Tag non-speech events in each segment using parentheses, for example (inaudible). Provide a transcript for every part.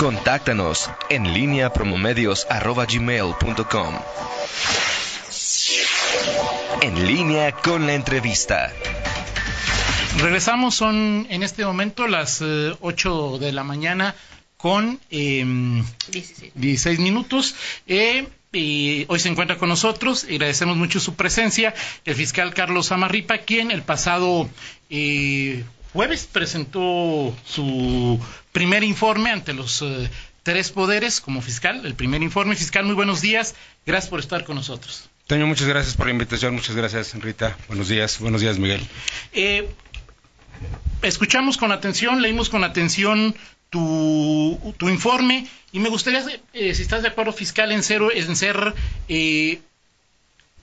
Contáctanos en línea promomedios.com. En línea con la entrevista. Regresamos, son en este momento las 8 eh, de la mañana con 16. Em, minutos. Eh, y hoy se encuentra con nosotros, agradecemos mucho su presencia, el fiscal Carlos Amarripa, quien el pasado eh, jueves presentó su primer informe ante los tres poderes como fiscal, el primer informe fiscal. Muy buenos días, gracias por estar con nosotros. Toño, muchas gracias por la invitación, muchas gracias, Rita. Buenos días, buenos días, Miguel. Eh, escuchamos con atención, leímos con atención tu, informe y me gustaría, eh, si estás de acuerdo, fiscal, en, cero, en ser eh,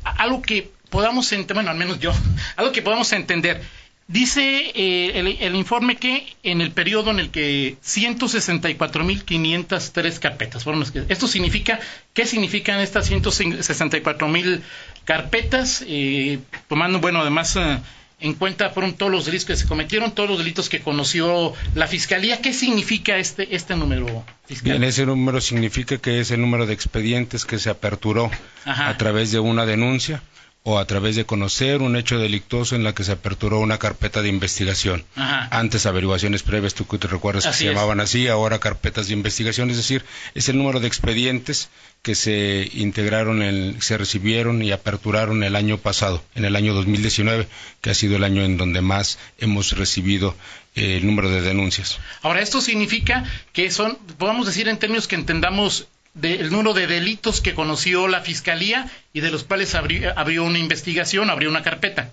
algo que podamos entender, bueno, al menos yo, (laughs) algo que podamos entender. Dice eh, el, informe que en el periodo en el que 164.503 carpetas fueron las que... Esto significa, ¿qué significan estas 164.000 carpetas? Eh, tomando, bueno, además eh, en cuenta fueron todos los delitos que se cometieron, todos los delitos que conoció la Fiscalía. ¿Qué significa este, este número fiscal? Bien, ese número significa que es el número de expedientes que se aperturó a través de una denuncia o a través de conocer un hecho delictuoso en la que se aperturó una carpeta de investigación. Antes averiguaciones previas, tú te recuerdas que se llamaban así, ahora carpetas de investigación, es decir, es el número de expedientes que se integraron, se recibieron y aperturaron el año pasado, en el año 2019, que ha sido el año en donde más hemos recibido eh, el número de denuncias. Ahora, esto significa que son, podemos decir en términos que entendamos del número de delitos que conoció la Fiscalía y de los cuales abrió, una investigación, abrió una carpeta.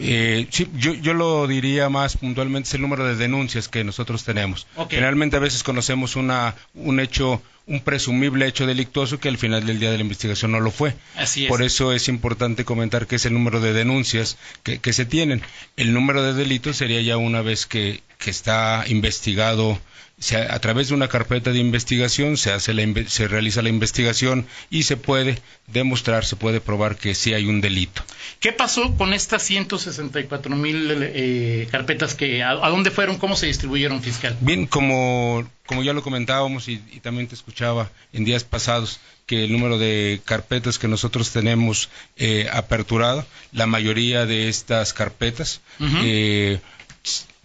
Eh, sí, yo, lo diría más puntualmente, es el número de denuncias que nosotros tenemos. Generalmente a veces conocemos una, un hecho, un presumible hecho delictuoso que al final del día de la investigación no lo fue. Así Por eso es importante comentar que es el número de denuncias que, que se tienen. El número de delitos sería ya una vez que, que está investigado a través de una carpeta de investigación se, hace se realiza la investigación y se puede demostrar, se puede probar que sí hay un delito. ¿Qué pasó con estas 164 mil eh, carpetas que a, dónde fueron, cómo se distribuyeron, fiscal? Bien, como, como ya lo comentábamos y, también te escuchaba en días pasados, que el número de carpetas que nosotros tenemos eh, aperturado, la mayoría de estas carpetas eh,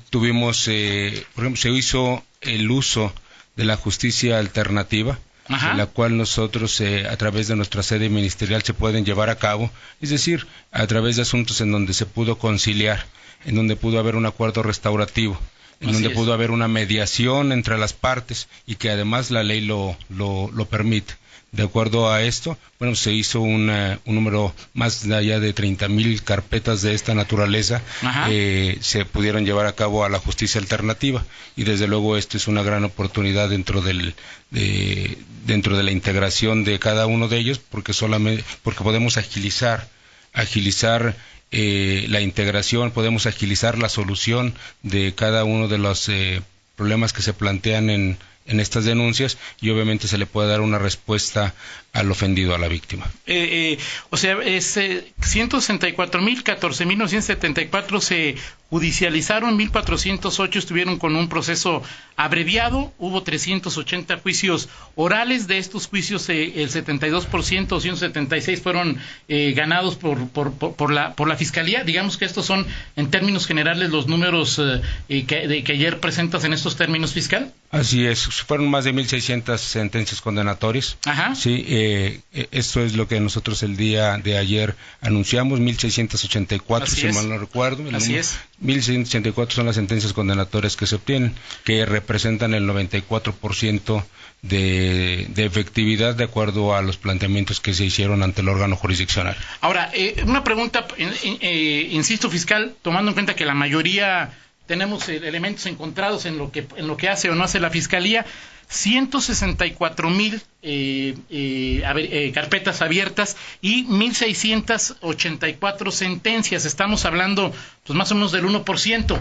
tuvimos, eh, por ejemplo, se hizo el uso de la justicia alternativa, en la cual nosotros eh, a través de nuestra sede ministerial se pueden llevar a cabo, es decir, a través de asuntos en donde se pudo conciliar, en donde pudo haber un acuerdo restaurativo, en donde pudo haber una mediación entre las partes y que además la ley lo, lo, lo permite. De acuerdo a esto, bueno, se hizo un número más allá de 30 mil carpetas de esta naturaleza, eh, se pudieron llevar a cabo a la justicia alternativa. Y desde luego esto es una gran oportunidad dentro del de, dentro de la integración de cada uno de ellos, porque solamente porque podemos agilizar agilizar eh, la integración, podemos agilizar la solución de cada uno de los eh, problemas que se plantean en en estas denuncias y obviamente se le puede dar una respuesta al ofendido, a la víctima. Eh, eh, o sea, es, eh, 164.000, 14.974 se judicializaron, 1.408 estuvieron con un proceso abreviado, hubo 380 juicios orales, de estos juicios eh, el 72%, 176 fueron eh, ganados por, por, por, la, por la Fiscalía. Digamos que estos son, en términos generales, los números que, de, que ayer presentas en estos términos fiscal. Así es, fueron más de 1.600 sentencias condenatorias. Ajá. Sí, eh, esto es lo que nosotros el día de ayer anunciamos, 1.684, si mal no recuerdo. Así es. 1.684 son las sentencias condenatorias que se obtienen, que representan el 94% de, de efectividad de acuerdo a los planteamientos que se hicieron ante el órgano jurisdiccional. Ahora, eh, una pregunta, eh, insisto, fiscal, tomando en cuenta que la mayoría tenemos elementos encontrados en lo que en lo que hace o no hace la fiscalía 164 mil eh, eh, eh, carpetas abiertas y 1.684 sentencias. Estamos hablando pues más o menos del 1%.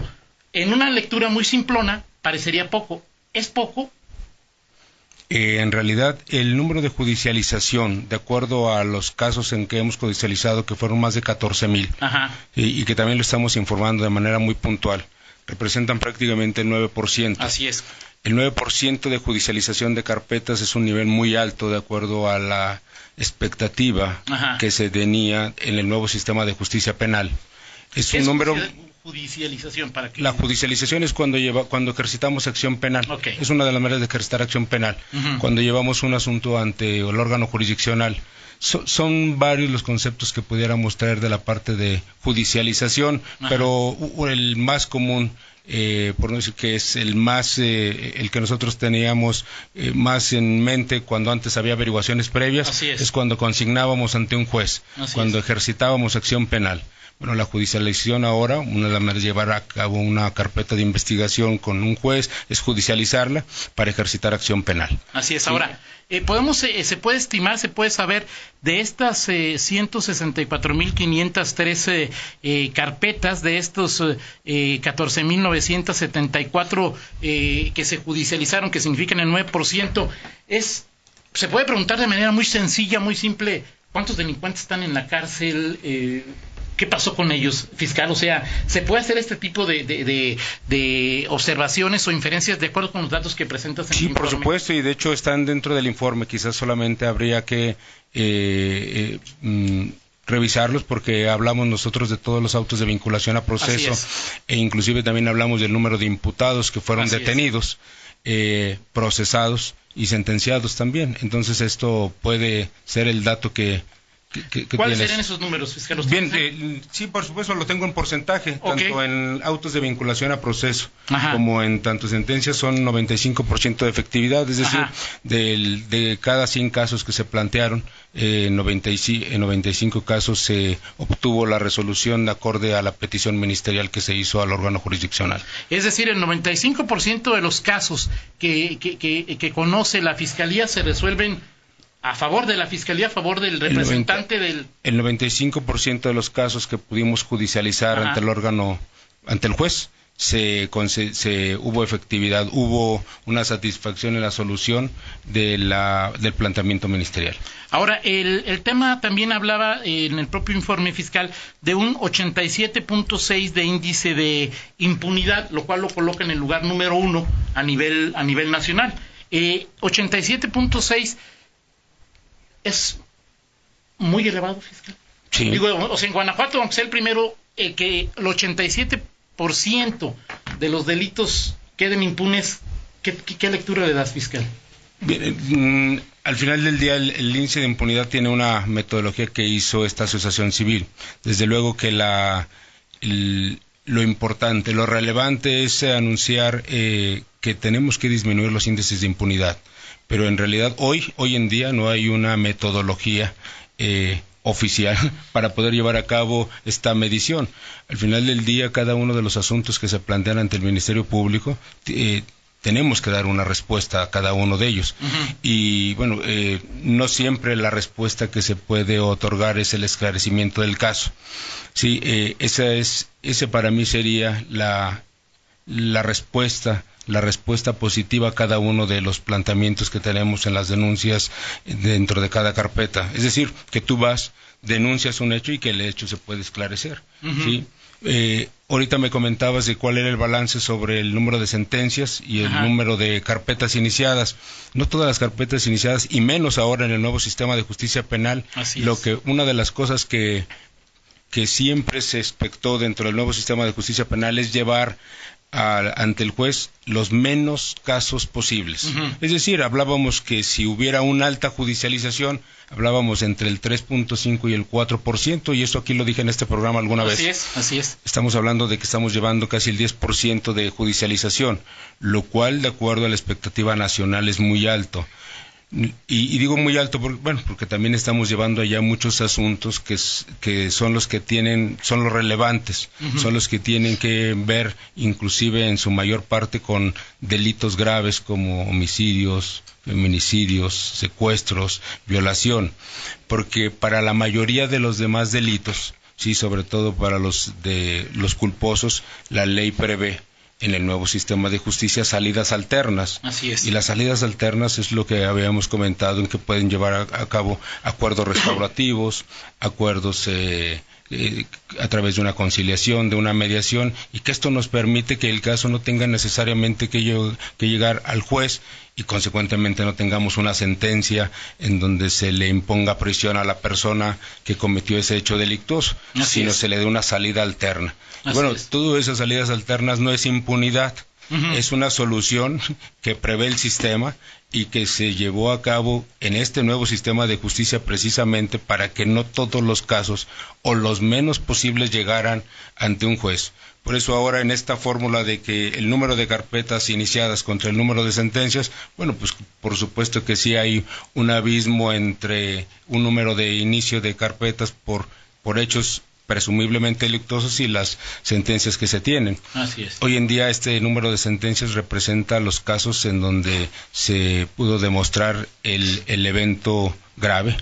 En una lectura muy simplona parecería poco. ¿Es poco? en realidad, el número de judicialización, de acuerdo a los casos en que hemos judicializado, que fueron más de 14 mil, y, y, que también lo estamos informando de manera muy puntual, representan prácticamente el 9%. Así es. El 9% de judicialización de carpetas es un nivel muy alto de acuerdo a la expectativa que se tenía en el nuevo sistema de justicia penal. Es un número judicialización para La judicialización es cuando lleva cuando ejercitamos acción penal. Es una de las maneras de ejercitar acción penal. Cuando llevamos un asunto ante el órgano jurisdiccional. son varios los conceptos que pudiéramos traer de la parte de judicialización, pero el más común eh, por no decir que es el más, eh, el que nosotros teníamos eh, más en mente cuando antes había averiguaciones previas, es. cuando consignábamos ante un juez, cuando ejercitábamos acción penal. Bueno, la judicialización ahora, una de las maneras de llevar a cabo una carpeta de investigación con un juez es judicializarla para ejercitar acción penal. Así es. Ahora, eh, podemos, eh, se puede estimar, se puede saber de estas eh, 164.513 eh, carpetas, de estos eh, 14.974 eh, que se judicializaron, que significan el 9%, es, se puede preguntar de manera muy sencilla, muy simple, ¿cuántos delincuentes están en la cárcel? ¿Qué pasó con ellos, fiscal? O sea, ¿se puede hacer este tipo de, observaciones o inferencias de acuerdo con los datos que presentas en sí, el informe? Sí, por supuesto, y de hecho están dentro del informe. Quizás solamente habría que eh, eh, mm, revisarlos porque hablamos nosotros de todos los autos de vinculación a proceso e inclusive también hablamos del número de imputados que fueron detenidos, eh, procesados y sentenciados también. Entonces esto puede ser el dato que ¿Cuáles serían esos números? Bien, eh, sí, por supuesto, lo tengo en porcentaje, tanto en autos de vinculación a proceso como en tanto sentencias son 95% de efectividad, es decir, de cada 100 casos que se plantearon, eh, en 95 casos se obtuvo la resolución de acorde a la petición ministerial que se hizo al órgano jurisdiccional. Es decir, el 95% de los casos que, que conoce la Fiscalía se resuelven a favor de la fiscalía, a favor del representante del. El 95% de los casos que pudimos judicializar ante el órgano, ante el juez, se, se, hubo efectividad, hubo una satisfacción en la solución de la, del planteamiento ministerial. Ahora, el, el tema también hablaba en el propio informe fiscal de un 87.6 de índice de impunidad, lo cual lo coloca en el lugar número uno a nivel, a nivel nacional. Eh, 87.6 es muy elevado fiscal. Digo, o sea, en Guanajuato, aunque sea el primero, eh, que el 87% de los delitos queden impunes, ¿qué, lectura le das, fiscal? Bien, eh, mm, al final del día el, índice de impunidad tiene una metodología que hizo esta asociación civil. Desde luego que la, lo importante, lo relevante es anunciar eh, que tenemos que disminuir los índices de impunidad pero en realidad hoy, hoy en día no hay una metodología eh, oficial (laughs) para poder llevar a cabo esta medición. Al final del día, cada uno de los asuntos que se plantean ante el Ministerio Público eh, tenemos que dar una respuesta a cada uno de ellos. Y bueno, eh, no siempre la respuesta que se puede otorgar es el esclarecimiento del caso. Sí, esa es, ese para mí sería la, la respuesta la respuesta positiva a cada uno de los planteamientos que tenemos en las denuncias dentro de cada carpeta. Es decir, que tú vas, denuncias un hecho y que el hecho se puede esclarecer. ¿sí? Eh, ahorita me comentabas de cuál era el balance sobre el número de sentencias y el número de carpetas iniciadas. No todas las carpetas iniciadas, y menos ahora en el nuevo sistema de justicia penal, lo que una de las cosas que que siempre se expectó dentro del nuevo sistema de justicia penal es llevar ante el juez los menos casos posibles. Es decir, hablábamos que si hubiera una alta judicialización, hablábamos entre el 3.5 y el 4%, y eso aquí lo dije en este programa alguna vez. Así es, así es. Estamos hablando de que estamos llevando casi el 10% de judicialización, lo cual, de acuerdo a la expectativa nacional, es muy alto. Y, digo muy alto porque, bueno, porque también estamos llevando allá muchos asuntos que, que son los que tienen, son los relevantes, son los que tienen que ver inclusive en su mayor parte con delitos graves como homicidios, feminicidios, secuestros, violación, porque para la mayoría de los demás delitos, sí, sobre todo para los de los culposos, la ley prevé en el nuevo sistema de justicia salidas alternas. Así es. Y las salidas alternas es lo que habíamos comentado en que pueden llevar a, cabo acuerdos restaurativos, acuerdos eh, eh, a través de una conciliación, de una mediación, y que esto nos permite que el caso no tenga necesariamente que, que llegar al juez y consecuentemente no tengamos una sentencia en donde se le imponga prisión a la persona que cometió ese hecho delictuoso, sino se le dé una salida alterna. bueno, todas esas salidas alternas no es impunidad, es una solución que prevé el sistema y que se llevó a cabo en este nuevo sistema de justicia precisamente para que no todos los casos o los menos posibles llegaran ante un juez. Por eso ahora en esta fórmula de que el número de carpetas iniciadas contra el número de sentencias, bueno, pues por supuesto que sí hay un abismo entre un número de inicio de carpetas por, por hechos presumiblemente delictuosos y las sentencias que se tienen. Así es. Hoy en día este número de sentencias representa los casos en donde se pudo demostrar el, el evento grave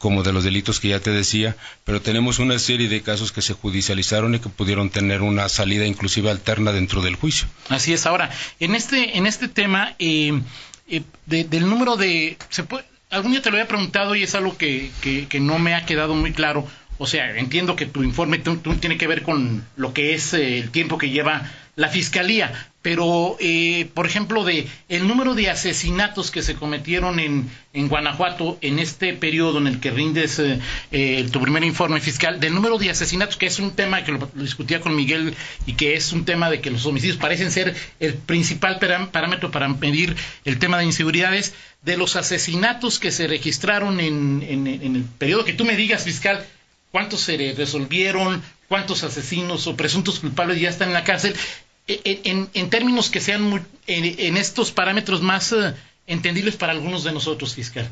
como de los delitos que ya te decía, pero tenemos una serie de casos que se judicializaron y que pudieron tener una salida inclusive alterna dentro del juicio. Así es. Ahora, en este, en este tema eh, eh, del número de... Se puede, algún día te lo había preguntado y es algo que, que no me ha quedado muy claro. O sea, entiendo que tu informe tiene que ver con lo que es eh, el tiempo que lleva la fiscalía, pero, eh, por ejemplo, de el número de asesinatos que se cometieron en, en Guanajuato en este periodo en el que rindes eh, tu primer informe fiscal, del número de asesinatos, que es un tema que lo, discutía con Miguel y que es un tema de que los homicidios parecen ser el principal parámetro para medir el tema de inseguridades, de los asesinatos que se registraron en, en el periodo que tú me digas, fiscal, cuántos se resolvieron, cuántos asesinos o presuntos culpables ya están en la cárcel, e, e, en, términos que sean en, estos parámetros más eh, entendibles para algunos de nosotros, fiscal.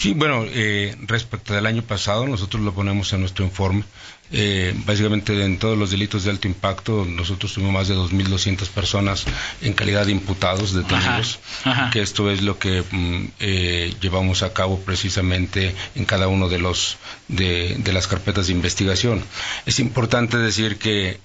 Sí, bueno, eh, respecto del año pasado, nosotros lo ponemos en nuestro informe. Eh, básicamente en todos los delitos de alto impacto, nosotros tuvimos más de 2.200 personas en calidad de imputados, detenidos, que esto es lo que mm, eh, llevamos a cabo precisamente en cada uno de los de, las carpetas de investigación. Es importante decir que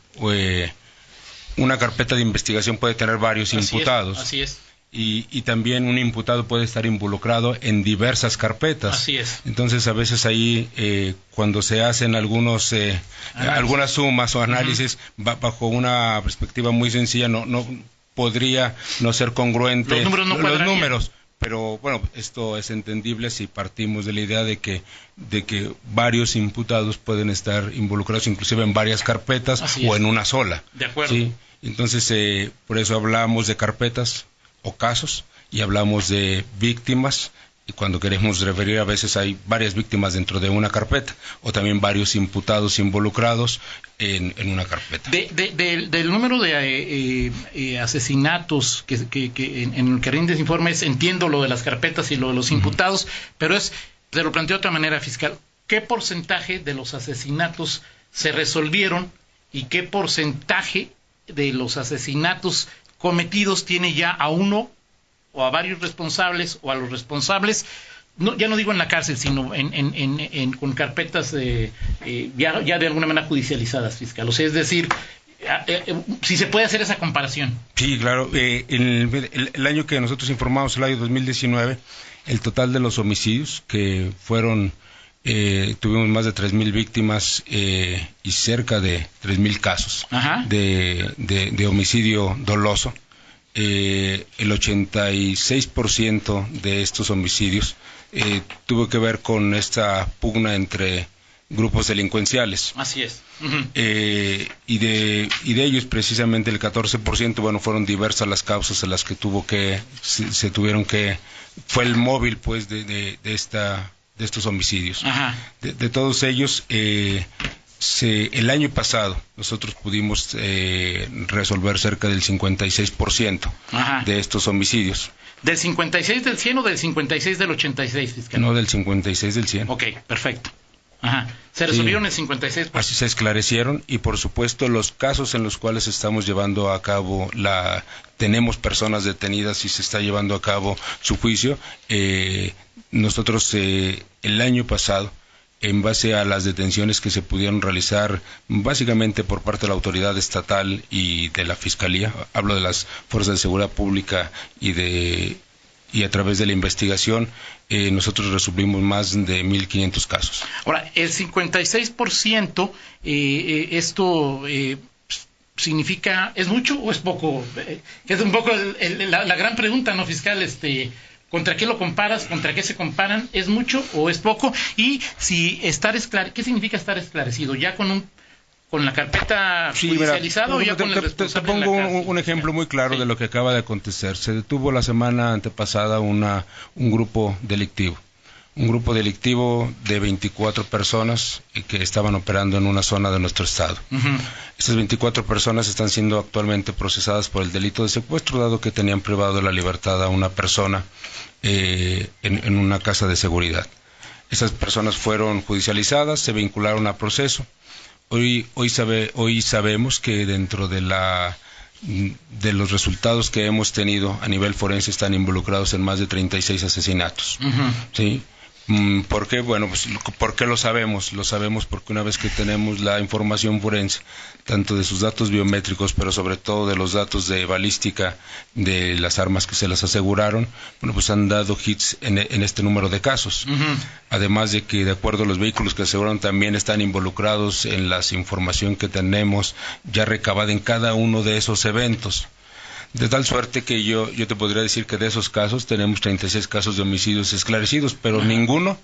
una carpeta de investigación puede tener varios imputados. así es y, también un imputado puede estar involucrado en diversas carpetas. Así es. Entonces, a veces ahí, eh, cuando se hacen algunos, eh, algunas sumas o análisis bajo una perspectiva muy sencilla, no, no podría no ser congruente los números. No los números pero bueno, esto es entendible si partimos de la idea de que, de que varios imputados pueden estar involucrados inclusive en varias carpetas o en una sola. De acuerdo. ¿sí? Entonces, eh, por eso hablamos de carpetas o casos y hablamos de víctimas y cuando queremos referir a veces hay varias víctimas dentro de una carpeta o también varios imputados involucrados en, una carpeta. del número de eh, eh, asesinatos que, que, en, el que rindes informes, entiendo lo de las carpetas y lo de los imputados, pero es, te lo planteo de otra manera, fiscal, ¿qué porcentaje de los asesinatos se resolvieron y qué porcentaje de los asesinatos cometidos tiene ya a uno o a varios responsables o a los responsables, no, ya no digo en la cárcel, sino en, con carpetas eh, ya, de alguna manera judicializadas, fiscal. O sea, es decir, eh, eh, si se puede hacer esa comparación. Sí, claro. el, el, año que nosotros informamos, el año 2019, el total de los homicidios que fueron tuvimos más de 3.000 víctimas y cerca de 3.000 casos de, de, homicidio doloso. Eh, el 86% de estos homicidios eh, tuvo que ver con esta pugna entre grupos delincuenciales. Así es. Eh, y, de, y de ellos precisamente el 14%, bueno, fueron diversas las causas en las que tuvo que, se, tuvieron que, fue el móvil pues de, de, de esta de estos homicidios. De, todos ellos, eh, el año pasado nosotros pudimos eh, resolver cerca del 56% de estos homicidios. ¿Del 56 del 100 o del 56 del 86, fiscal? No, del 56 del 100. Ok, perfecto. Ajá. Se resolvieron el 56%. Así se esclarecieron y por supuesto los casos en los cuales estamos llevando a cabo la tenemos personas detenidas y se está llevando a cabo su juicio. Eh, nosotros eh, el año pasado en base a las detenciones que se pudieron realizar básicamente por parte de la autoridad estatal y de la fiscalía, hablo de las fuerzas de seguridad pública y de y a través de la investigación eh, nosotros resolvimos más de 1.500 casos. Ahora, el 56%, eh, eh, esto eh, significa, ¿es mucho o es poco? Eh, es un poco el- la, la gran pregunta, ¿no, fiscal? Este, ¿Contra qué lo comparas? ¿Contra qué se comparan? ¿Es mucho o es poco? Y si estar ¿qué significa estar esclarecido? ¿Ya con un con la carpeta Sí, judicializada o ya te, con el te- te- te responsable la pongo un, ejemplo muy claro Sí. de lo que acaba de acontecer. Se detuvo la semana antepasada una, un grupo delictivo. Un grupo delictivo de 24 personas que estaban operando en una zona de nuestro estado. Estas 24 personas están siendo actualmente procesadas por el delito de secuestro, dado que tenían privado de la libertad a una persona eh, en, en una casa de seguridad. Esas personas fueron judicializadas, se vincularon a proceso. Hoy, hoy, sabe, hoy sabemos que dentro de la de los resultados que hemos tenido a nivel forense están involucrados en más de 36 asesinatos. Ujú. ¿sí? Mm, ¿Por qué? Bueno, pues, lo- ¿por qué lo sabemos? Lo sabemos porque una vez que tenemos la información forense, tanto de sus datos biométricos, pero sobre todo de los datos de balística de las armas que se las aseguraron, bueno, pues han dado hits en, en este número de casos. Además de que, de acuerdo a los vehículos que aseguraron, también están involucrados en la información que tenemos ya recabada en cada uno de esos eventos. De tal suerte que yo, yo te podría decir que de esos casos tenemos 36 casos de homicidios esclarecidos, pero ninguno,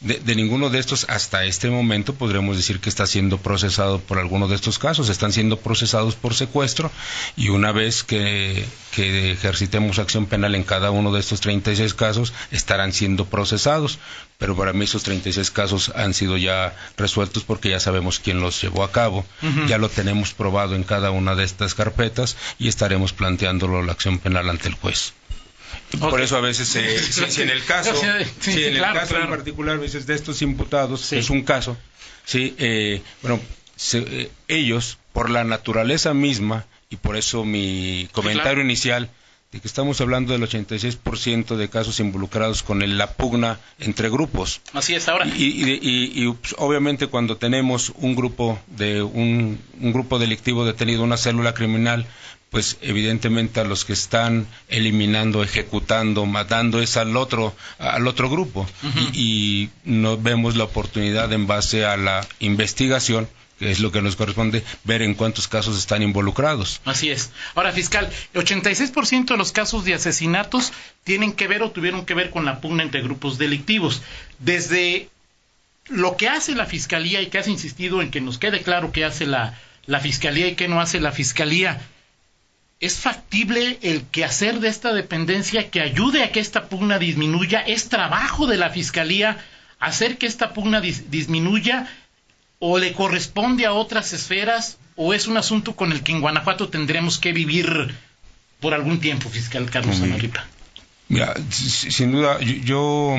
de, de ninguno de estos hasta este momento podremos decir que está siendo procesado por alguno de estos casos. Están siendo procesados por secuestro y una vez que, que ejercitemos acción penal en cada uno de estos 36 casos, estarán siendo procesados. Pero para mí esos 36 casos han sido ya resueltos porque ya sabemos quién los llevó a cabo. Ya lo tenemos probado en cada una de estas carpetas y estaremos la acción penal ante el juez. Por eso a veces, eh, si, si en el caso, Sí, sí, si en el claro, caso claro. en particular, dices, de estos imputados, que es un caso, sí, eh, bueno, se- eh, ellos, por la naturaleza misma, y por eso mi comentario claro. inicial, de que estamos hablando del 86% de casos involucrados con el- la pugna entre grupos. Así es ahora. Y, y- y- y, pues, obviamente cuando tenemos un grupo de un, un grupo delictivo detenido, una célula criminal, pues evidentemente a los que están eliminando, ejecutando, matando es al otro al otro grupo y, y no vemos la oportunidad en base a la investigación que es lo que nos corresponde ver en cuántos casos están involucrados. Así es. Ahora, fiscal, el 86% de los casos de asesinatos tienen que ver o tuvieron que ver con la pugna entre grupos delictivos. Desde lo que hace la fiscalía y que has insistido en que nos quede claro qué hace la, la fiscalía y qué no hace la fiscalía, ¿es factible el quehacer de esta dependencia que ayude a que esta pugna disminuya? ¿Es trabajo de la fiscalía hacer que esta pugna dis- disminuya? ¿O le corresponde a otras esferas? ¿O es un asunto con el que en Guanajuato tendremos que vivir por algún tiempo, fiscal Carlos. Amarripa? Mira, si- sin duda, yo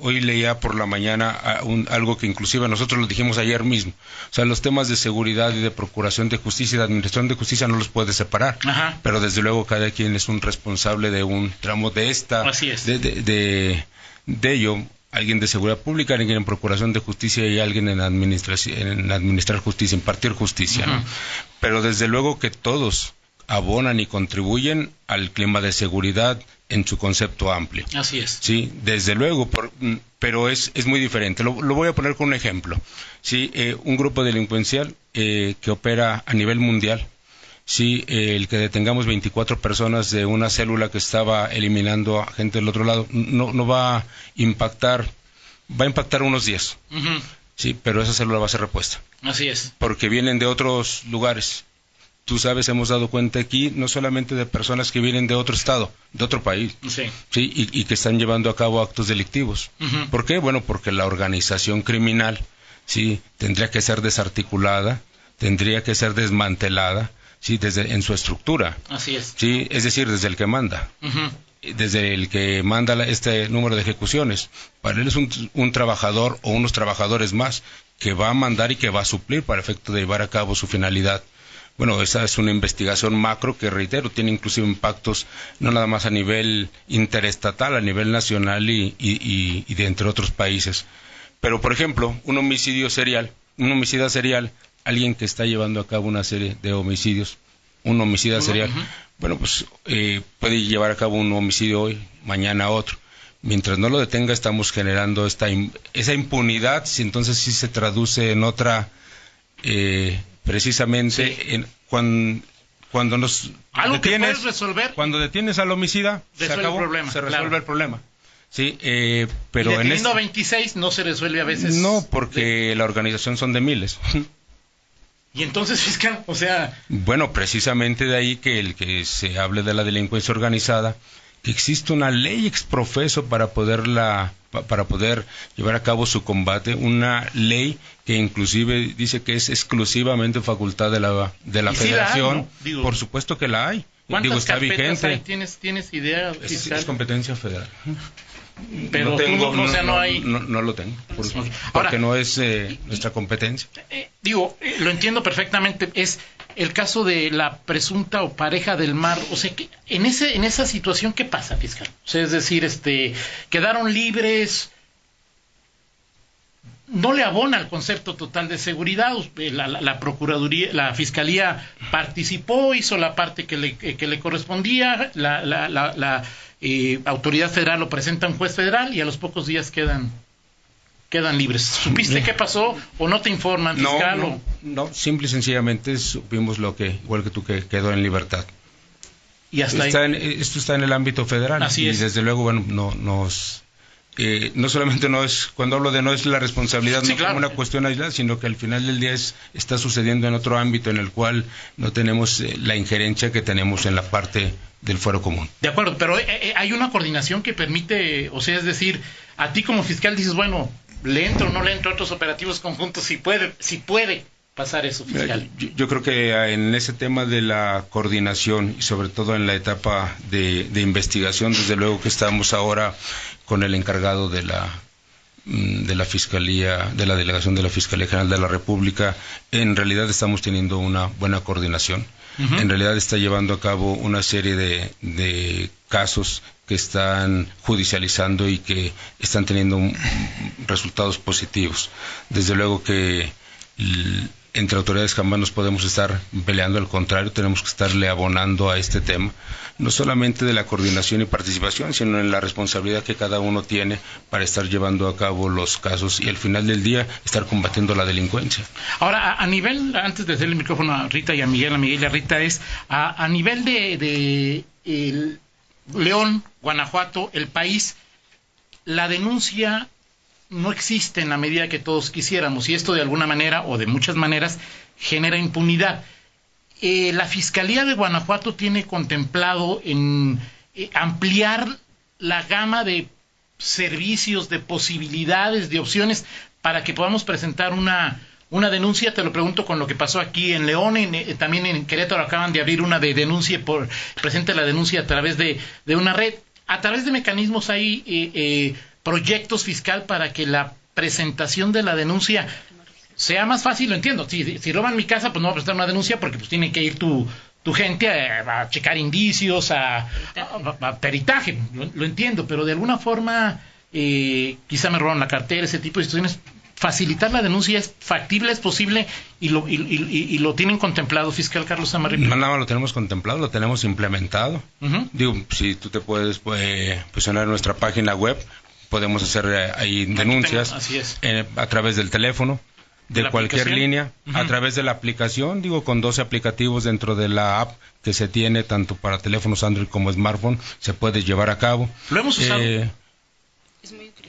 hoy leía por la mañana un- algo que inclusive nosotros lo dijimos ayer mismo. O sea, los temas de seguridad y de procuración de justicia y de administración de justicia no los puede separar. Ajá. Pero desde luego cada quien es un responsable de un tramo de esta, Así es. de, de, de, de ello. Alguien de seguridad pública, alguien en procuración de justicia y alguien en, administrar justicia, impartir justicia. ¿no? Pero desde luego que todos abonan y contribuyen al clima de seguridad en su concepto amplio. Así es. Sí, desde luego, por- pero es, es muy diferente. Lo, lo voy a poner con un ejemplo. Sí, eh, un grupo delincuencial eh, que opera a nivel mundial. Sí, eh, el que detengamos 24 personas de una célula que estaba eliminando a gente del otro lado no, no va a impactar, va a impactar unos días. Ujú. Sí, pero esa célula va a ser repuesta Así es. porque vienen de otros lugares. Tú sabes, hemos dado cuenta aquí no solamente de personas que vienen de otro estado, de otro país, Sí. sí, y, y que están llevando a cabo actos delictivos. Ujú. ¿Por qué? Bueno, porque la organización criminal, sí, tendría que ser desarticulada, tendría que ser desmantelada, sí, desde en su estructura, Así es. sí, es decir, desde el que manda desde el que manda este número de ejecuciones. Para él es un, un trabajador o unos trabajadores más que va a mandar y que va a suplir para efecto de llevar a cabo su finalidad. Bueno, esa es una investigación macro que, reitero, tiene inclusive impactos no nada más a nivel interestatal, a nivel nacional y, y- y- y de entre otros países. Pero, por ejemplo, un homicidio serial, un homicida serial, alguien que está llevando a cabo una serie de homicidios, un homicida sería, bueno, pues eh, puede llevar a cabo un homicidio hoy, mañana otro. Mientras no lo detenga, estamos generando esta esa impunidad, si entonces sí se traduce en otra, eh, precisamente en, cuando, cuando nos detienes, resolver, cuando detienes al homicida, se acabó, se resuelve el problema. Sí, eh, pero en este... 26 no se resuelve a veces. No, porque la organización son de miles. (laughs) Y entonces, fiscal, o sea... Bueno, precisamente de ahí que el que se hable de la delincuencia organizada, que existe una ley exprofeso para poderla para poder llevar a cabo su combate, una ley que inclusive dice que es exclusivamente facultad de la de la Federación. Por supuesto que la hay. Digo, está vigente. ¿Tienes, ¿Tienes idea? Fiscal? es competencia federal. Pero no, tengo, no, o sea, no, hay... no, lo tengo, porque no es eh, nuestra competencia. Eh, digo, eh, lo entiendo perfectamente, es el caso de la presunta o pareja del mar, o sea, que en ese en esa situación qué pasa, fiscal? O sea, es decir, este quedaron libres no le abona al concepto total de seguridad. La, Procuraduría, la Fiscalía participó, hizo la parte que le, que le correspondía, la, la, eh, autoridad federal lo presenta a un juez federal y a los pocos días quedan quedan libres. ¿Supiste qué pasó o no te informan, fiscal? No, no, simple y sencillamente supimos lo que, igual que tú, que quedó en libertad. Y hasta esto está en el ámbito federal. Así y es. desde luego, bueno, no, nos eh, no solamente no es, cuando hablo de no es la responsabilidad, no como una cuestión aislada, sino que al final del día es, está sucediendo en otro ámbito en el cual no tenemos eh, la injerencia que tenemos en la parte del fuero común. De acuerdo, pero eh, hay una coordinación que permite, o sea, es decir, a ti como fiscal dices, bueno, le entro o no le entro a otros operativos conjuntos, si puede, si puede pasar eso, fiscal. Yo, creo que ah, en ese tema de la coordinación y sobre todo en la etapa de, de investigación, desde luego que estamos ahora con el encargado de la mm, de la Fiscalía, de la Delegación de la Fiscalía General de la República, en realidad estamos teniendo una buena coordinación. En realidad está llevando a cabo una serie de, de casos que están judicializando y que están teniendo resultados positivos. Desde luego que entre autoridades jamás nos podemos estar peleando, al contrario, tenemos que estarle abonando a este tema, no solamente de la coordinación y participación, sino en la responsabilidad que cada uno tiene para estar llevando a cabo los casos y al final del día estar combatiendo la delincuencia. Ahora, a, nivel, antes de hacer el micrófono a Rita y a Miguel, a Miguel y a Rita, es a, nivel de, León, Guanajuato, el país, la denuncia no existe en la medida que todos quisiéramos y esto de alguna manera o de muchas maneras genera impunidad. Eh, la Fiscalía de Guanajuato tiene contemplado en eh, ampliar la gama de servicios, de posibilidades, de opciones para que podamos presentar una, una denuncia, te lo pregunto con lo que pasó aquí en León, eh, también en Querétaro acaban de abrir una de denuncia por, presente la denuncia a través de, de una red. A través de mecanismos hay proyectos fiscal para que la presentación de la denuncia sea más fácil, lo entiendo. Si, si roban mi casa, pues no va a presentar una denuncia porque pues tiene que ir tu, tu gente a, checar indicios, a, peritaje, lo, entiendo, pero de alguna forma eh, quizá me roban la cartera, ese tipo de situaciones. Facilitar la denuncia es factible, es posible y lo, y, lo tienen contemplado, fiscal Carlos Amarillo. No, nada lo tenemos contemplado, lo tenemos implementado. Digo, si tú te puedes pues, posicionar nuestra página web, podemos hacer eh, ahí denuncias eh, a través del teléfono de cualquier línea, a través de la aplicación, digo, con 12 aplicativos dentro de la app que se tiene tanto para teléfonos Android como smartphone, se puede llevar a cabo. ¿Lo hemos usado? Eh,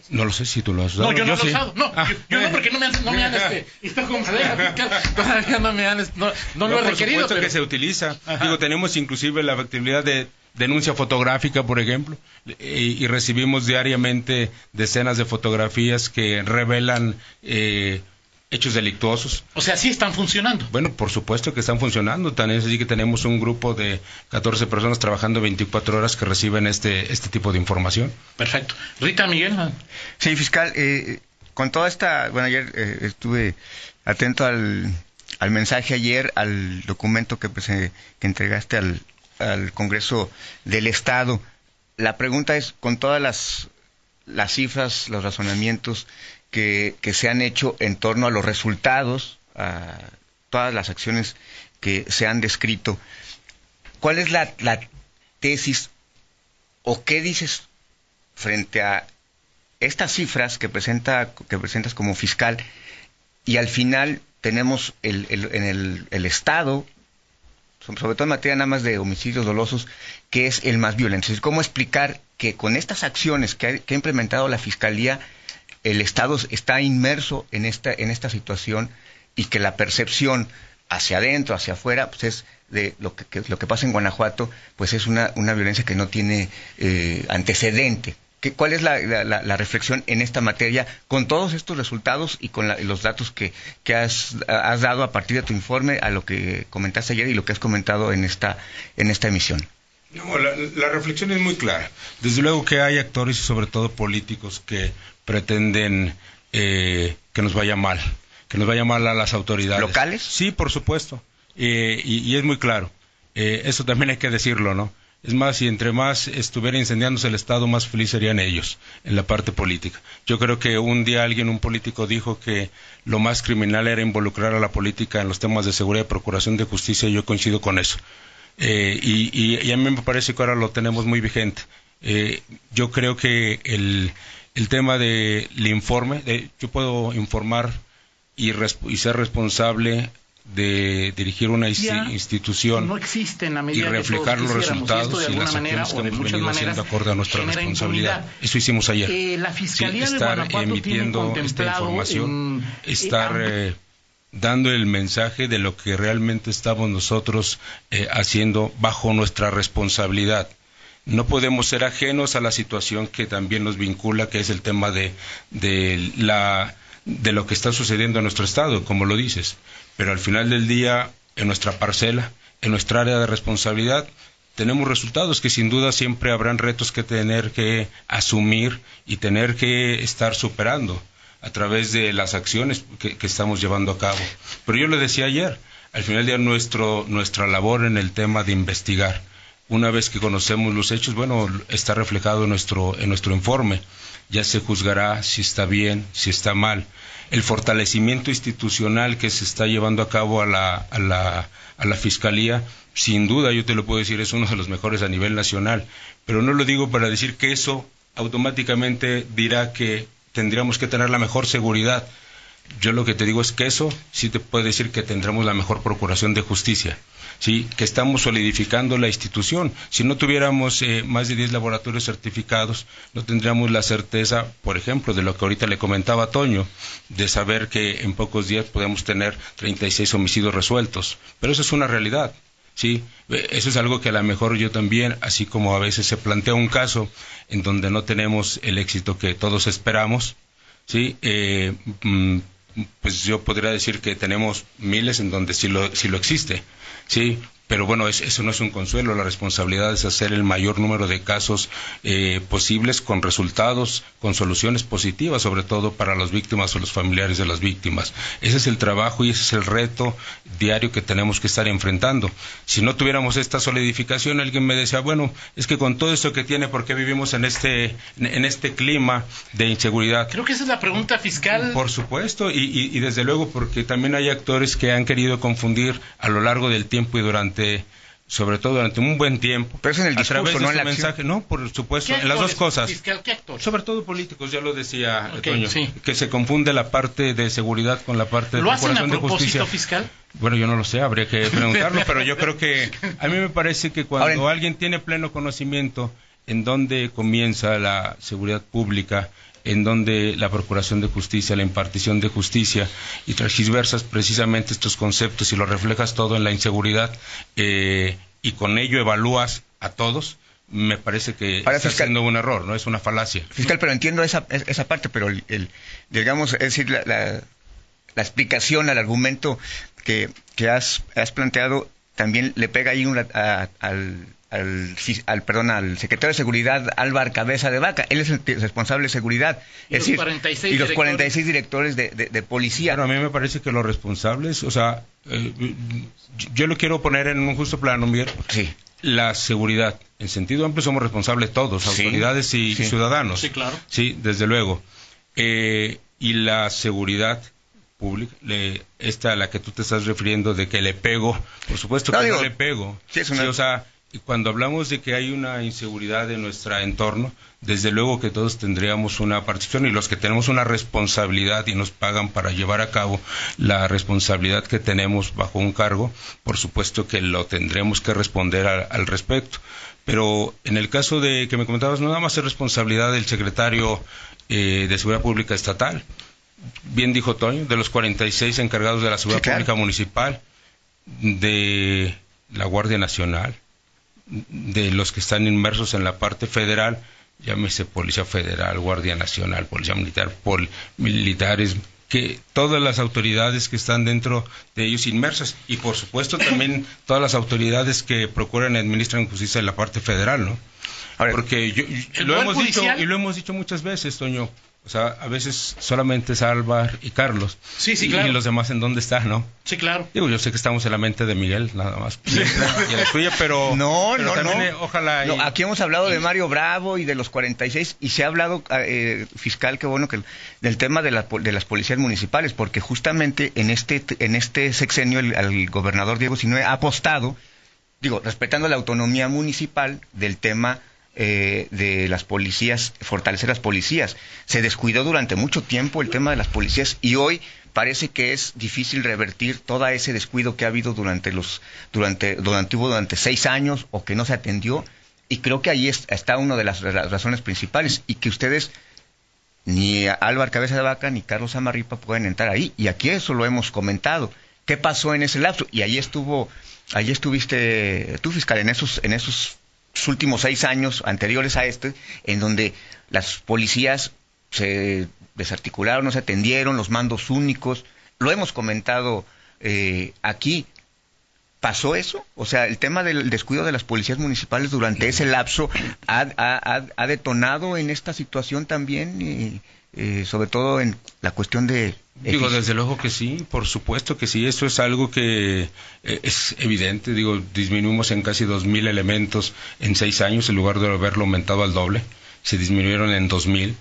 no lo sé si tú lo has usado. No, yo no lo he usado. No, ah. yo, no, porque no me han, no me han este, (laughs) (laughs) todavía no me han, no, no, lo he requerido. Por supuesto que se utiliza. Digo, tenemos inclusive la actividad de denuncia fotográfica, por ejemplo, y, recibimos diariamente decenas de fotografías que revelan eh, hechos delictuosos. O sea, sí están funcionando. Bueno, por supuesto que están funcionando. Tan es así que tenemos un grupo de 14 personas trabajando 24 horas que reciben este, este tipo de información. Perfecto. Rita Miguel. Sí, fiscal, eh, con toda esta, bueno, ayer eh, estuve atento al, al mensaje ayer, al documento que, pues, que entregaste al, al Congreso del Estado. La pregunta es, con todas las, las cifras, los razonamientos que, se han hecho en torno a los resultados, a todas las acciones que se han descrito, ¿cuál es la, tesis o qué dices frente a estas cifras que, presenta, que presentas como fiscal y al final tenemos el, en el, el, Estado, sobre todo en materia nada más de homicidios dolosos, que es el más violento. ¿Cómo explicar que con estas acciones que ha, que ha, implementado la Fiscalía, el Estado está inmerso en esta, en esta situación y que la percepción hacia adentro, hacia afuera, pues es de lo que, lo que pasa en Guanajuato, pues es una, una violencia que no tiene eh, antecedente. ¿Qué, ¿Cuál es la, la, la, reflexión en esta materia con todos estos resultados y con los datos que, que has, has, dado a partir de tu informe, a lo que comentaste ayer y lo que has comentado en esta, en esta emisión? No, la, la, reflexión es muy clara. Desde luego que hay actores sobre todo políticos que pretenden eh, que nos vaya mal, que nos vaya mal a las autoridades. ¿Locales? Sí, por supuesto. Eh, y, y, es muy claro. Eh, eso también hay que decirlo, ¿no? Es más, si entre más estuviera incendiándose el Estado, más feliz serían ellos en la parte política. Yo creo que un día alguien, un político, dijo que lo más criminal era involucrar a la política en los temas de seguridad y procuración de justicia, y yo coincido con eso. Eh, y, y, y, a mí me parece que ahora lo tenemos muy vigente. Eh, yo creo que el, el tema del de informe, de, yo puedo informar y, y ser responsable de dirigir una ya institución no existe en la y reflejar los resultados y, las acciones que hemos venido haciendo acorde a nuestra responsabilidad. Impunidad. Eso hicimos ayer. Eh, la Fiscalía sí, de estar emitiendo esta información, en, estar eh, dando el mensaje de lo que realmente estamos nosotros eh, haciendo bajo nuestra responsabilidad. No podemos ser ajenos a la situación que también nos vincula, que es el tema de, de la de lo que está sucediendo en nuestro estado, como lo dices. Pero al final del día, en nuestra parcela, en nuestra área de responsabilidad, tenemos resultados que sin duda siempre habrán retos que tener que asumir y tener que estar superando a través de las acciones que, estamos llevando a cabo. Pero yo lo decía ayer, al final del día nuestro, nuestra labor en el tema de investigar, una vez que conocemos los hechos, bueno, está reflejado en nuestro, en nuestro informe. Ya se juzgará si está bien, si está mal. El fortalecimiento institucional que se está llevando a cabo a la, a la, a la Fiscalía, sin duda, yo te lo puedo decir, es uno de los mejores a nivel nacional. Pero no lo digo para decir que eso automáticamente dirá que tendríamos que tener la mejor seguridad. Yo lo que te digo es que eso sí te puede decir que tendremos la mejor procuración de justicia. ¿Sí? que estamos solidificando la institución. Si no tuviéramos eh, más de 10 laboratorios certificados, no tendríamos la certeza, por ejemplo, de lo que ahorita le comentaba a Toño, de saber que en pocos días podemos tener 36 homicidios resueltos. Pero eso es una realidad. Sí, eso es algo que a lo mejor yo también, así como a veces se plantea un caso en donde no tenemos el éxito que todos esperamos, sí, eh, pues yo podría decir que tenemos miles en donde sí lo, sí lo existe. Sí, pero bueno, es, eso no es un consuelo, la responsabilidad es hacer el mayor número de casos eh, posibles con resultados, con soluciones positivas, sobre todo para las víctimas o los familiares de las víctimas. Ese es el trabajo y ese es el reto diario que tenemos que estar enfrentando. Si no tuviéramos esta solidificación, alguien me decía, bueno, es que con todo esto que tiene, ¿por qué vivimos en este, en este clima de inseguridad? Creo que esa es la pregunta fiscal. Por supuesto, y, y, y desde luego porque también hay actores que han querido confundir a lo largo del tiempo y durante sobre todo durante un buen tiempo. Pero es en el discurso, a través de no su en la mensaje, acción. no, por supuesto, en las dos cosas. Fiscal, ¿qué actor? Sobre todo políticos, ya lo decía Okay, Toño, sí. que se confunde la parte de seguridad con la parte de ¿Lo hacen a de justicia. propósito fiscal? Bueno, yo no lo sé, habría que (laughs) preguntarlo, pero yo creo que a mí me parece que cuando Ahora, alguien tiene pleno conocimiento en dónde comienza la seguridad pública, en donde la procuración de justicia, la impartición de justicia y transversas precisamente estos conceptos y lo reflejas todo en la inseguridad eh, y con ello evalúas a todos, me parece que está fiscal- haciendo un error, no es una falacia. Fiscal, pero entiendo esa, es- esa parte, pero el, el- digamos, es decir, la, la- la explicación al argumento que, que has, has planteado también le pega ahí una- a- al, al, al, perdón, al secretario de Seguridad, Álvaro Cabeza de Vaca. Él es el responsable de seguridad. Y es los decir, 46 y los directores. 46 directores de, de- de policía. Claro, a mí me parece que los responsables, o sea, eh, yo lo quiero poner en un justo plano, Miguel, Sí. la seguridad. En sentido amplio somos responsables todos, Sí, autoridades y sí. ciudadanos. Sí, claro. Sí, desde luego. Eh, y la seguridad pública, esta a la que tú te estás refiriendo de que le pego, por supuesto que no le pego. Sí, o sea, cuando hablamos de que hay una inseguridad en nuestro entorno, desde luego que todos tendríamos una participación y los que tenemos una responsabilidad y nos pagan para llevar a cabo la responsabilidad que tenemos bajo un cargo, por supuesto que lo tendremos que responder al respecto. Pero en el caso de que me comentabas, no nada más es responsabilidad del secretario eh, de Seguridad Pública Estatal. Bien dijo Toño, de los 46 encargados de la Seguridad Pública Municipal, de la Guardia Nacional, de los que están inmersos en la parte federal, llámese Policía Federal, Guardia Nacional, Policía Militar, pol, militares, que todas las autoridades que están dentro de ellos inmersas y por supuesto (coughs) también todas las autoridades que procuran y administran justicia en la parte federal, ¿no? Porque yo, lo hemos dicho y lo hemos dicho muchas veces, Toño. O sea, a veces solamente es Álvar y Carlos. Sí, sí, claro. Y los demás en dónde están, ¿no? Sí, claro. Digo, yo sé que estamos en la mente de Miguel, nada más. y en la tuya, (laughs) pero. No, no, no. Eh, ojalá. aquí hemos hablado de Mario Bravo y de los 46, y se ha hablado, eh, fiscal, qué bueno, que del tema de, de las policías municipales, porque justamente en este, en este sexenio el, gobernador Diego Sinue ha apostado, digo, respetando la autonomía municipal del tema eh, de las policías, fortalecer las policías. Se descuidó durante mucho tiempo el tema de las policías y hoy parece que es difícil revertir todo ese descuido que ha habido durante los, durante, durante, durante seis años o que no se atendió. Y creo que ahí está una de las razones principales y que ustedes ni Álvaro Cabeza de Vaca ni Carlos Amarripa pueden entrar ahí. Y aquí eso lo hemos comentado. ¿Qué pasó en ese lapso? Y ahí estuvo, ahí estuviste tú, fiscal, en esos, en esos últimos seis años anteriores a este, en donde las policías se desarticularon, no se atendieron, los mandos únicos. Lo hemos comentado eh, aquí. ¿Pasó eso? O sea, el tema del descuido de las policías municipales durante ese lapso ha, detonado en esta situación también, eh, eh, sobre todo en la cuestión de Digo, desde luego que sí, por supuesto que sí, eso es algo que eh, es evidente, digo, disminuimos en casi 2.000 elementos en seis años en lugar de haberlo aumentado al doble, se disminuyeron en 2.000,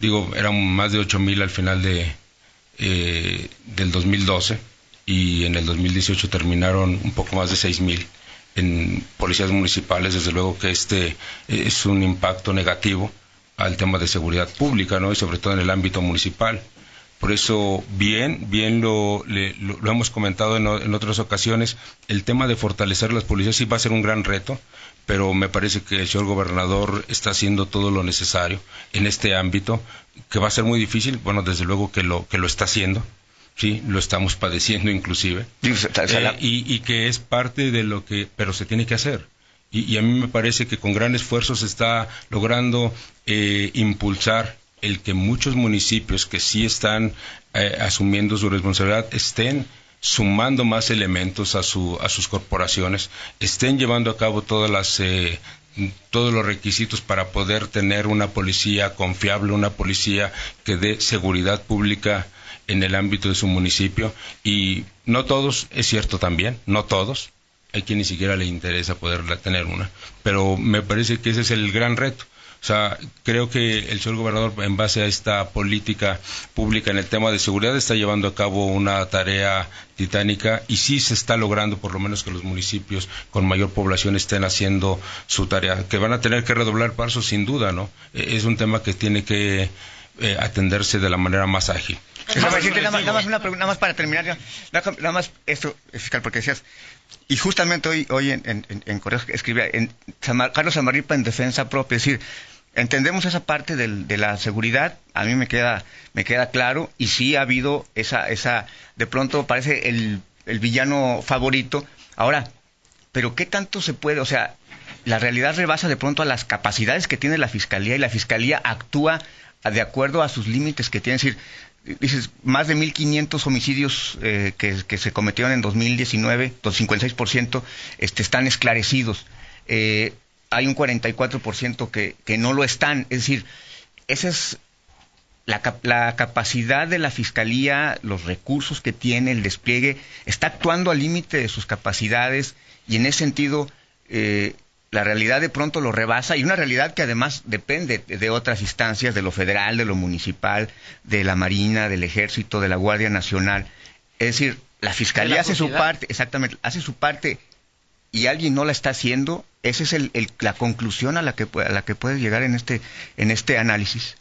digo, eran más de 8.000 al final de, eh, del 2012 y en el 2018 terminaron un poco más de 6.000 en policías municipales, desde luego que este es un impacto negativo al tema de seguridad pública, ¿no? Y sobre todo en el ámbito municipal. Por eso, bien, bien lo, lo, hemos comentado en, otras ocasiones, el tema de fortalecer las policías sí va a ser un gran reto, pero me parece que el señor gobernador está haciendo todo lo necesario en este ámbito, que va a ser muy difícil, bueno, desde luego que lo, que lo está haciendo, sí, lo estamos padeciendo inclusive, eh, y, que es parte de lo que, pero se tiene que hacer. Y, a mí me parece que con gran esfuerzo se está logrando eh, impulsar el que muchos municipios que sí están eh, asumiendo su responsabilidad estén sumando más elementos a, su, a sus corporaciones, estén llevando a cabo todas las, eh, todos los requisitos para poder tener una policía confiable, una policía que dé seguridad pública en el ámbito de su municipio. Y no todos, es cierto también, no todos, hay quien ni siquiera le interesa poder tener una, pero me parece que ese es el gran reto o sea, creo que el señor gobernador, en base a esta política pública en el tema de seguridad, está llevando a cabo una tarea titánica y sí se está logrando, por lo menos, que los municipios con mayor población estén haciendo su tarea. Que van a tener que redoblar pasos, sin duda, ¿no? E, es un tema que tiene que eh, atenderse de la manera más ágil. Nada más, una pregunta, nada más para terminar, nada más esto, fiscal, porque decías, y justamente hoy, hoy en, en, en Correos escribía en Carlos Amarripa en defensa propia, es decir, entendemos esa parte de la seguridad, a mí me queda, me queda claro, y sí ha habido esa, esa, de pronto parece el, el villano favorito. Ahora, pero ¿qué tanto se puede? O sea, la realidad rebasa de pronto a las capacidades que tiene la fiscalía y la fiscalía actúa de acuerdo a sus límites que tiene. Es decir, dices, más de 1.500 homicidios eh, que, que, se cometieron en 2019, 56% este, están esclarecidos. Eh, hay un 44% que, que no lo están. Es decir, esa es la, la, capacidad de la Fiscalía, los recursos que tiene, el despliegue, está actuando al límite de sus capacidades y en ese sentido, eh, la realidad de pronto lo rebasa y una realidad que además depende de otras instancias, de lo federal, de lo municipal, de la Marina, del Ejército, de la Guardia Nacional. Es decir, la Fiscalía hace su parte, exactamente, hace su parte y alguien no la está haciendo, esa es el, la conclusión a la que, a la que puedes llegar en este, en este análisis.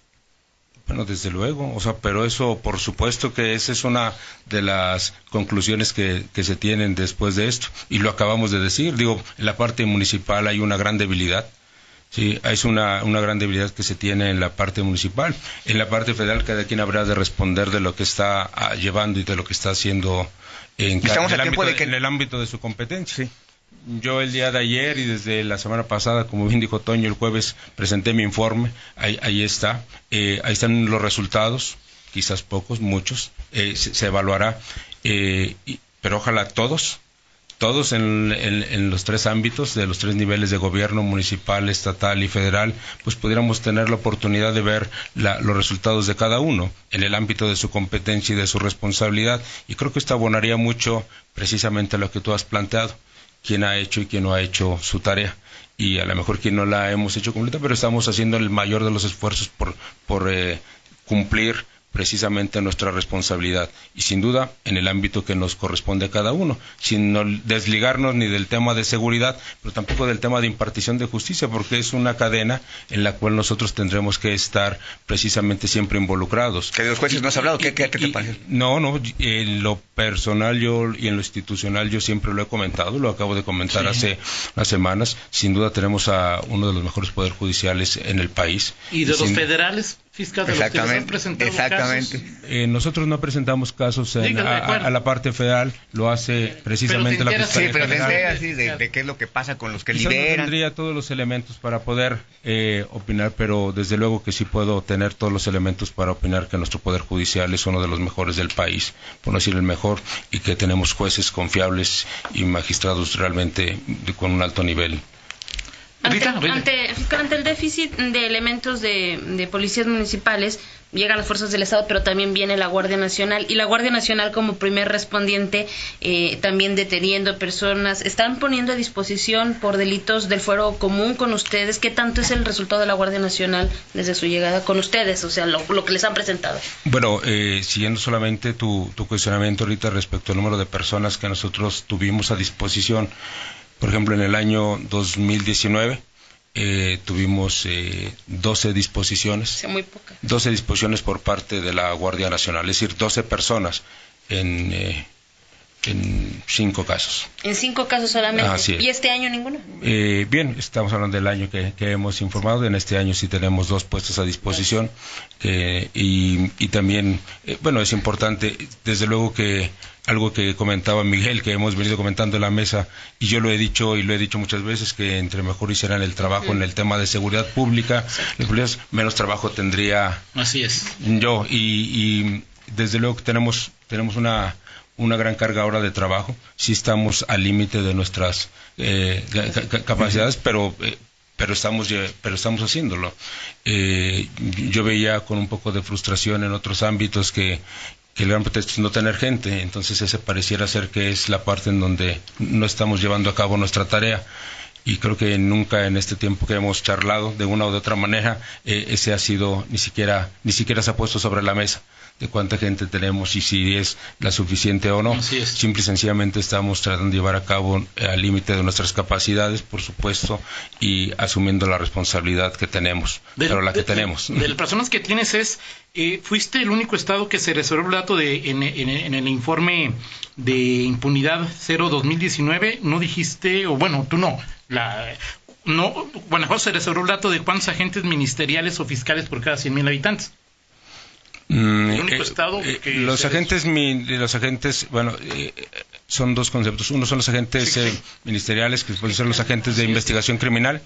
Bueno, desde luego, o sea, pero eso, por supuesto que esa es una de las conclusiones que, que, se tienen después de esto. Y lo acabamos de decir, digo, en la parte municipal hay una gran debilidad. Sí, es una, una gran debilidad que se tiene en la parte municipal. En la parte federal, cada quien habrá de responder de lo que está ah, llevando y de lo que está haciendo en, Estamos el, ámbito, de que... en el ámbito de su competencia. Sí yo el día de ayer y desde la semana pasada, como bien dijo Toño, el jueves presenté mi informe, ahí, ahí está, eh, ahí están los resultados, quizás pocos, muchos, eh, se, evaluará, eh, y, pero ojalá todos, todos en, los tres ámbitos, de los tres niveles de gobierno, municipal, estatal y federal, pues pudiéramos tener la oportunidad de ver la, los resultados de cada uno en el ámbito de su competencia y de su responsabilidad. Y creo que esto abonaría mucho precisamente a lo que tú has planteado quién ha hecho y quién no ha hecho su tarea. Y a lo mejor quién no la hemos hecho completa, pero estamos haciendo el mayor de los esfuerzos por, por eh, cumplir precisamente nuestra responsabilidad y sin duda en el ámbito que nos corresponde a cada uno, sin no desligarnos ni del tema de seguridad, pero tampoco del tema de impartición de justicia, porque es una cadena en la cual nosotros tendremos que estar precisamente siempre involucrados. ¿Que de los jueces no has hablado? ¿Qué, qué, qué te parece? No, no, en lo personal yo y en lo institucional yo siempre lo he comentado, lo acabo de comentar sí. hace unas semanas, sin duda tenemos a uno de los mejores poderes judiciales en el país. ¿Y de y los sin... federales? Fiscal de exactamente, los que exactamente. Casos. Eh, nosotros no presentamos casos en, a, a, la parte federal, lo hace precisamente la Fiscalía Sí, pero te así de, de, qué es lo que pasa con los que Quizás liberan. No tendría todos los elementos para poder eh, opinar, pero desde luego que sí puedo tener todos los elementos para opinar que nuestro Poder Judicial es uno de los mejores del país, por no decir el mejor, y que tenemos jueces confiables y magistrados realmente de, con un alto nivel. Ante, ante, ante, el déficit de elementos de, de, policías municipales, llegan las fuerzas del Estado, pero también viene la Guardia Nacional. Y la Guardia Nacional, como primer respondiente, eh, también deteniendo personas, están poniendo a disposición por delitos del fuero común con ustedes. ¿Qué tanto es el resultado de la Guardia Nacional desde su llegada con ustedes? O sea, lo, lo que les han presentado. Bueno, eh, siguiendo solamente tu, tu cuestionamiento ahorita respecto al número de personas que nosotros tuvimos a disposición por ejemplo, en el año 2019 eh, tuvimos eh, 12 disposiciones. Sí, muy pocas. 12 disposiciones por parte de la Guardia Nacional, es decir, 12 personas en, eh, en cinco casos. En cinco casos solamente. Así es. ¿Y este año ninguno? Eh, bien, estamos hablando del año que, que, hemos informado. En este año sí tenemos dos puestos a disposición. Eh, y, y, también, eh, bueno, es importante, desde luego que algo que comentaba Miguel, que hemos venido comentando en la mesa, y yo lo he dicho y lo he dicho muchas veces, que entre mejor hicieran el trabajo mm. en el tema de seguridad pública, los menos trabajo tendría Así es. yo. Y, y desde luego que tenemos, tenemos una una gran carga ahora de trabajo. Sí estamos al límite de nuestras eh, capacidades, pero eh, pero estamos pero estamos haciéndolo. Eh, yo veía con un poco de frustración en otros ámbitos que que el gran pretexto es no tener gente, entonces ese pareciera ser que es la parte en donde no estamos llevando a cabo nuestra tarea y creo que nunca en este tiempo que hemos charlado de una u otra manera eh, ese ha sido ni siquiera ni siquiera se ha puesto sobre la mesa de cuánta gente tenemos y si es la suficiente o no. Simple y sencillamente estamos tratando de llevar a cabo eh, al límite de nuestras capacidades, por supuesto, y asumiendo la responsabilidad que tenemos, pero la que de, tenemos. De, de, las personas que tienes es, eh, fuiste el único estado que se reservó el dato de, en, en, en el informe de impunidad 0 2019, no dijiste, o bueno, tú no, la, no, Guanajuato se reservó el dato de cuántos agentes ministeriales o fiscales por cada 100.000 habitantes. Mm, el único estado eh, que los agentes mi, los agentes bueno eh, son dos conceptos. Uno son los agentes sí, sí. Eh, ministeriales que pueden ser los agentes de sí, investigación criminal.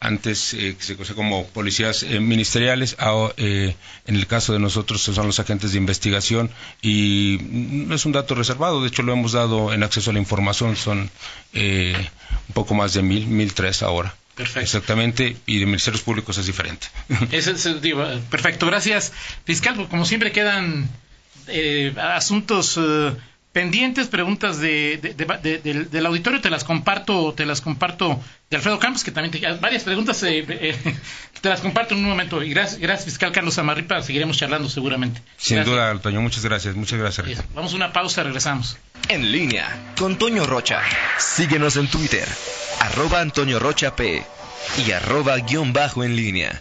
Antes eh, que se conoce como policías eh, ministeriales, a, eh, en el caso de nosotros son los agentes de investigación. Y no es un dato reservado, de hecho lo hemos dado en acceso a la información, son un poco más de mil, mil tres ahora. Perfecto. Exactamente, y de ministerios públicos es diferente. (laughs) Es, es, digo, perfecto, gracias. Fiscal, como siempre quedan asuntos pendientes, preguntas de, del, auditorio, te las comparto, te las comparto de Alfredo Campos, que también te varias preguntas, eh, eh, (laughs) te las comparto en un momento. Y gracias, gracias fiscal Carlos Amarripa, seguiremos charlando seguramente. Sin duda, Toño, muchas gracias, muchas gracias. Vamos a una pausa, regresamos. En línea con Toño Rocha. Síguenos en Twitter, arroba Antonio Rocha P y arroba guion bajo en línea.